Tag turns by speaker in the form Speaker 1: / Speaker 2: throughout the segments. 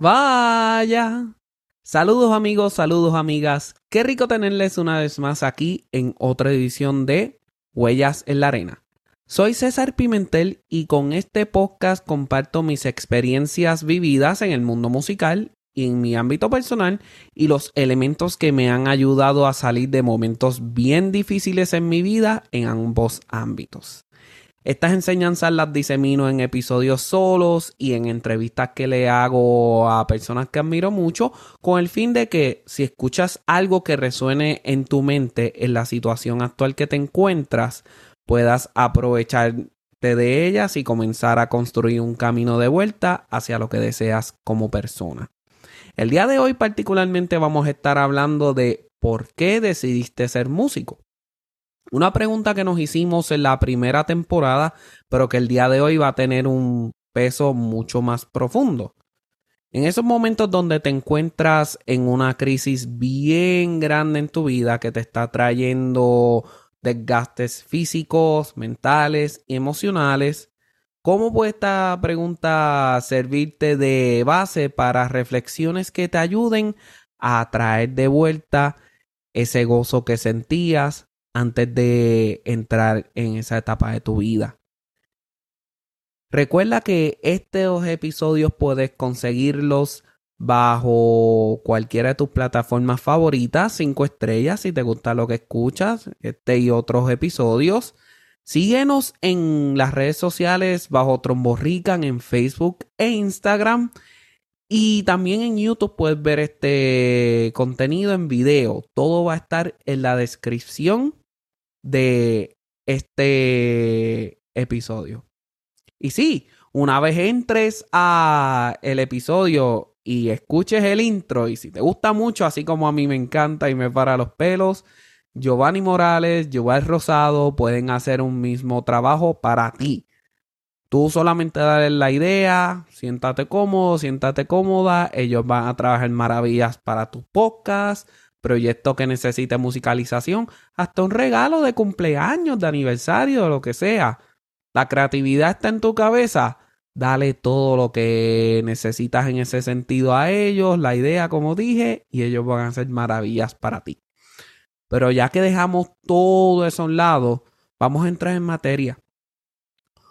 Speaker 1: Vaya. Saludos amigos, saludos amigas. Qué rico tenerles una vez más aquí en otra edición de Huellas en la Arena. Soy César Pimentel y con este podcast comparto mis experiencias vividas en el mundo musical y en mi ámbito personal y los elementos que me han ayudado a salir de momentos bien difíciles en mi vida en ambos ámbitos. Estas enseñanzas las disemino en episodios solos y en entrevistas que le hago a personas que admiro mucho con el fin de que si escuchas algo que resuene en tu mente en la situación actual que te encuentras, puedas aprovecharte de ellas y comenzar a construir un camino de vuelta hacia lo que deseas como persona. El día de hoy particularmente vamos a estar hablando de por qué decidiste ser músico. Una pregunta que nos hicimos en la primera temporada, pero que el día de hoy va a tener un peso mucho más profundo. En esos momentos donde te encuentras en una crisis bien grande en tu vida que te está trayendo desgastes físicos, mentales y emocionales, ¿cómo puede esta pregunta servirte de base para reflexiones que te ayuden a traer de vuelta ese gozo que sentías, antes de entrar en esa etapa de tu vida. Recuerda que estos episodios puedes conseguirlos bajo cualquiera de tus plataformas favoritas, cinco estrellas si te gusta lo que escuchas, este y otros episodios. Síguenos en las redes sociales bajo Tromborrican en Facebook e Instagram. Y también en YouTube puedes ver este contenido en video. Todo va a estar en la descripción de este episodio. Y sí, una vez entres a el episodio y escuches el intro y si te gusta mucho, así como a mí me encanta y me para los pelos, Giovanni Morales, Giovanni Rosado pueden hacer un mismo trabajo para ti. Tú solamente dale la idea, siéntate cómodo, siéntate cómoda, ellos van a trabajar maravillas para tus podcasts, proyecto que necesite musicalización, hasta un regalo de cumpleaños, de aniversario, lo que sea. La creatividad está en tu cabeza. Dale todo lo que necesitas en ese sentido a ellos, la idea, como dije, y ellos van a hacer maravillas para ti. Pero ya que dejamos todo eso a un lado, vamos a entrar en materia.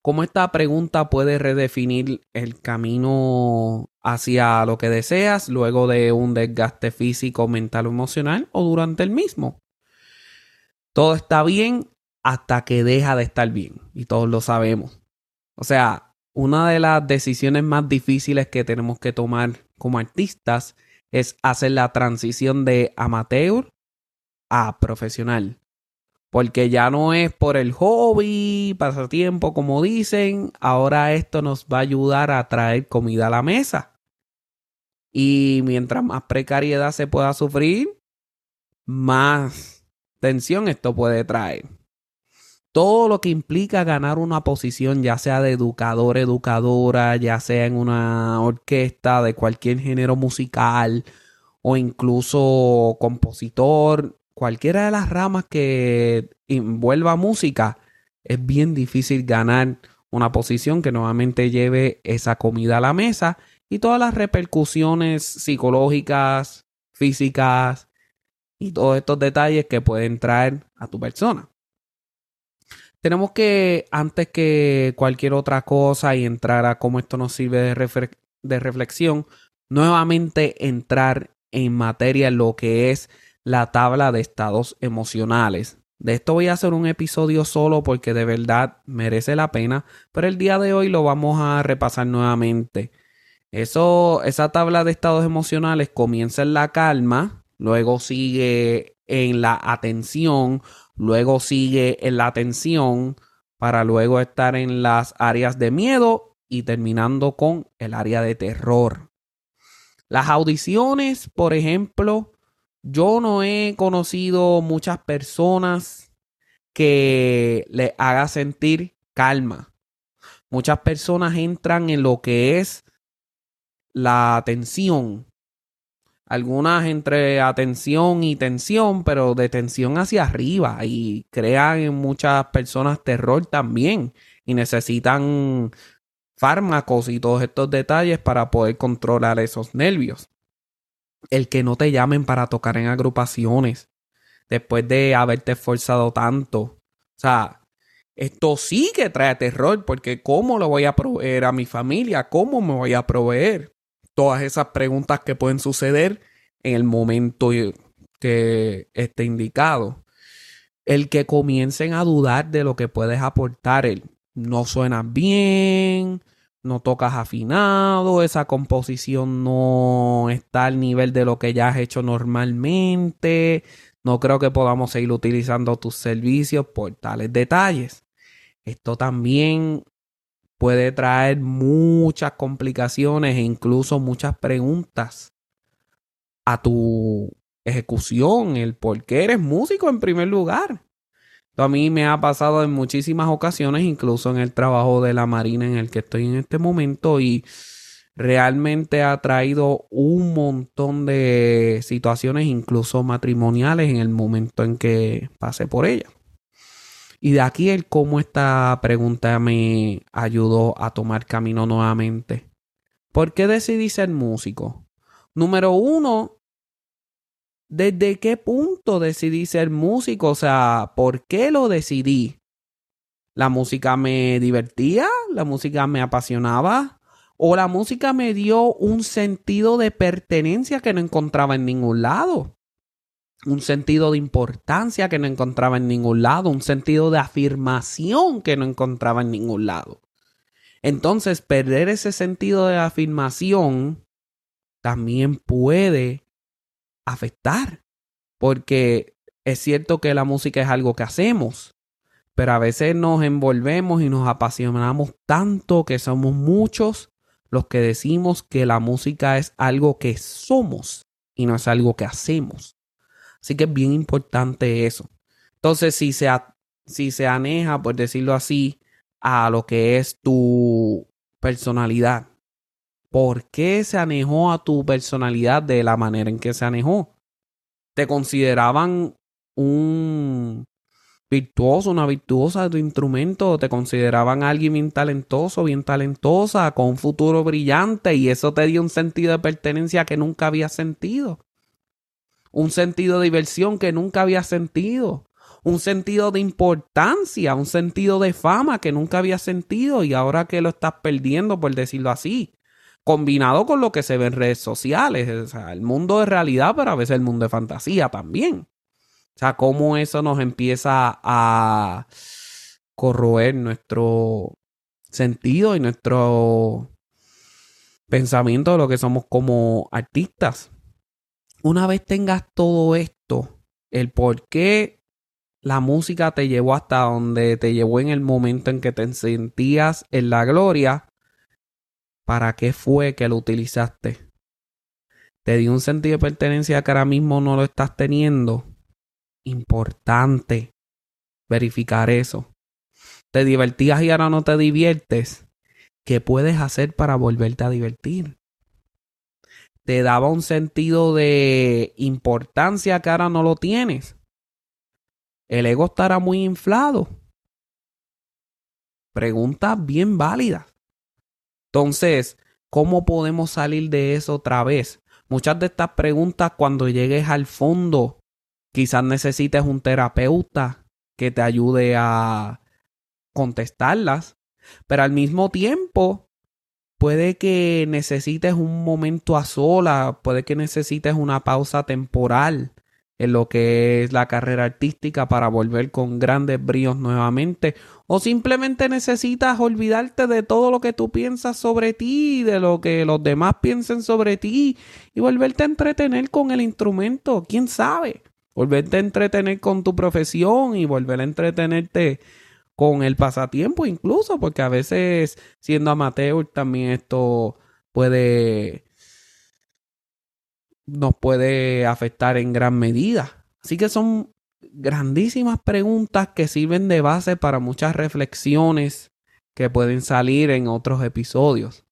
Speaker 1: ¿Cómo esta pregunta puede redefinir el camino hacia lo que deseas luego de un desgaste físico, mental o emocional o durante el mismo? Todo está bien hasta que deja de estar bien y todos lo sabemos. O sea, una de las decisiones más difíciles que tenemos que tomar como artistas es hacer la transición de amateur a profesional porque ya no es por el hobby, pasatiempo, como dicen, ahora esto nos va a ayudar a traer comida a la mesa. Y mientras más precariedad se pueda sufrir, más tensión esto puede traer. Todo lo que implica ganar una posición, ya sea de educador, educadora, ya sea en una orquesta de cualquier género musical o incluso compositor, cualquiera de las ramas que envuelva música, es bien difícil ganar una posición que nuevamente lleve esa comida a la mesa y todas las repercusiones psicológicas, físicas y todos estos detalles que pueden traer a tu persona. Tenemos que, antes que cualquier otra cosa y entrar a cómo esto nos sirve de, de reflexión, nuevamente entrar en materia lo que es la tabla de estados emocionales. De esto voy a hacer un episodio solo porque de verdad merece la pena, pero el día de hoy lo vamos a repasar nuevamente. Eso, esa tabla de estados emocionales comienza en la calma, luego sigue en la atención, luego sigue en la atención, para luego estar en las áreas de miedo y terminando con el área de terror. Las audiciones, por ejemplo, yo no he conocido muchas personas que le haga sentir calma. Muchas personas entran en lo que es la tensión. Algunas entre atención y tensión, pero de tensión hacia arriba. Y crean en muchas personas terror también. Y necesitan fármacos y todos estos detalles para poder controlar esos nervios. El que no te llamen para tocar en agrupaciones después de haberte esforzado tanto. O sea, esto sí que trae terror porque ¿cómo lo voy a proveer a mi familia? ¿Cómo me voy a proveer? Todas esas preguntas que pueden suceder en el momento que esté indicado. El que comiencen a dudar de lo que puedes aportar. El no suena bien, no tocas afinado, esa composición no está al nivel de lo que ya has hecho normalmente. No creo que podamos seguir utilizando tus servicios por tales detalles. Esto también puede traer muchas complicaciones e incluso muchas preguntas a tu ejecución, el por qué eres músico en primer lugar. A mí me ha pasado en muchísimas ocasiones, incluso en el trabajo de la Marina en el que estoy en este momento y realmente ha traído un montón de situaciones, incluso matrimoniales, en el momento en que pasé por ella. Y de aquí el cómo esta pregunta me ayudó a tomar camino nuevamente. ¿Por qué decidí ser músico? Número uno, ¿desde qué punto decidí ser músico? O sea, ¿por qué lo decidí? ¿La música me divertía? ¿La música me apasionaba? ¿O la música me dio un sentido de pertenencia que no encontraba en ningún lado? un sentido de importancia que no encontraba en ningún lado, un sentido de afirmación que no encontraba en ningún lado. Entonces, perder ese sentido de afirmación también puede afectar, porque es cierto que la música es algo que hacemos, pero a veces nos envolvemos y nos apasionamos tanto que somos muchos los que decimos que la música es algo que somos y no es algo que hacemos. Así que es bien importante eso. Entonces, si se, si se aneja, por decirlo así, a lo que es tu personalidad, ¿por qué se anejó a tu personalidad de la manera en que se anejó? ¿Te consideraban un virtuoso, una virtuosa de tu instrumento? ¿Te consideraban alguien bien talentoso, bien talentosa, con un futuro brillante y eso te dio un sentido de pertenencia que nunca había sentido? un sentido de diversión que nunca había sentido, un sentido de importancia, un sentido de fama que nunca había sentido y ahora que lo estás perdiendo, por decirlo así, combinado con lo que se ve en redes sociales, o sea, el mundo de realidad, pero a veces el mundo de fantasía también. O sea, cómo eso nos empieza a corroer nuestro sentido y nuestro pensamiento de lo que somos como artistas una vez tengas todo esto, el por qué la música te llevó hasta donde te llevó en el momento en que te sentías en la gloria, ¿para qué fue que lo utilizaste? ¿Te dio un sentido de pertenencia que ahora mismo no lo estás teniendo? Importante verificar eso. ¿Te divertías y ahora no te diviertes? ¿Qué puedes hacer para volverte a divertir? te daba un sentido de importancia que ahora no lo tienes. El ego estará muy inflado. Preguntas bien válidas. Entonces, ¿cómo podemos salir de eso otra vez? Muchas de estas preguntas cuando llegues al fondo, quizás necesites un terapeuta que te ayude a contestarlas, pero al mismo tiempo Puede que necesites un momento a sola, puede que necesites una pausa temporal en lo que es la carrera artística para volver con grandes bríos nuevamente. O simplemente necesitas olvidarte de todo lo que tú piensas sobre ti, de lo que los demás piensen sobre ti y volverte a entretener con el instrumento. ¿Quién sabe? Volverte a entretener con tu profesión y volver a entretenerte con el pasatiempo incluso, porque a veces siendo amateur también esto puede nos puede afectar en gran medida. Así que son grandísimas preguntas que sirven de base para muchas reflexiones que pueden salir en otros episodios.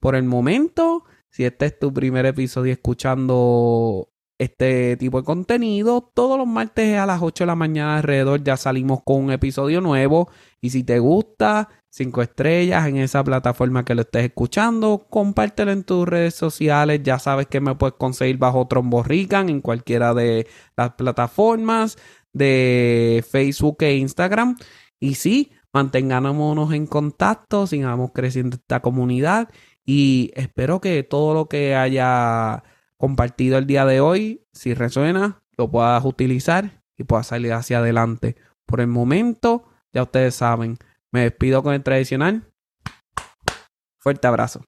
Speaker 1: Por el momento, si este es tu primer episodio escuchando este tipo de contenido. Todos los martes a las 8 de la mañana alrededor ya salimos con un episodio nuevo. Y si te gusta, 5 estrellas en esa plataforma que lo estés escuchando, compártelo en tus redes sociales. Ya sabes que me puedes conseguir bajo Trombo en cualquiera de las plataformas de Facebook e Instagram. Y sí, mantengámonos en contacto, sigamos creciendo esta comunidad y espero que todo lo que haya compartido el día de hoy, si resuena, lo puedas utilizar y puedas salir hacia adelante. Por el momento, ya ustedes saben, me despido con el tradicional. Fuerte abrazo.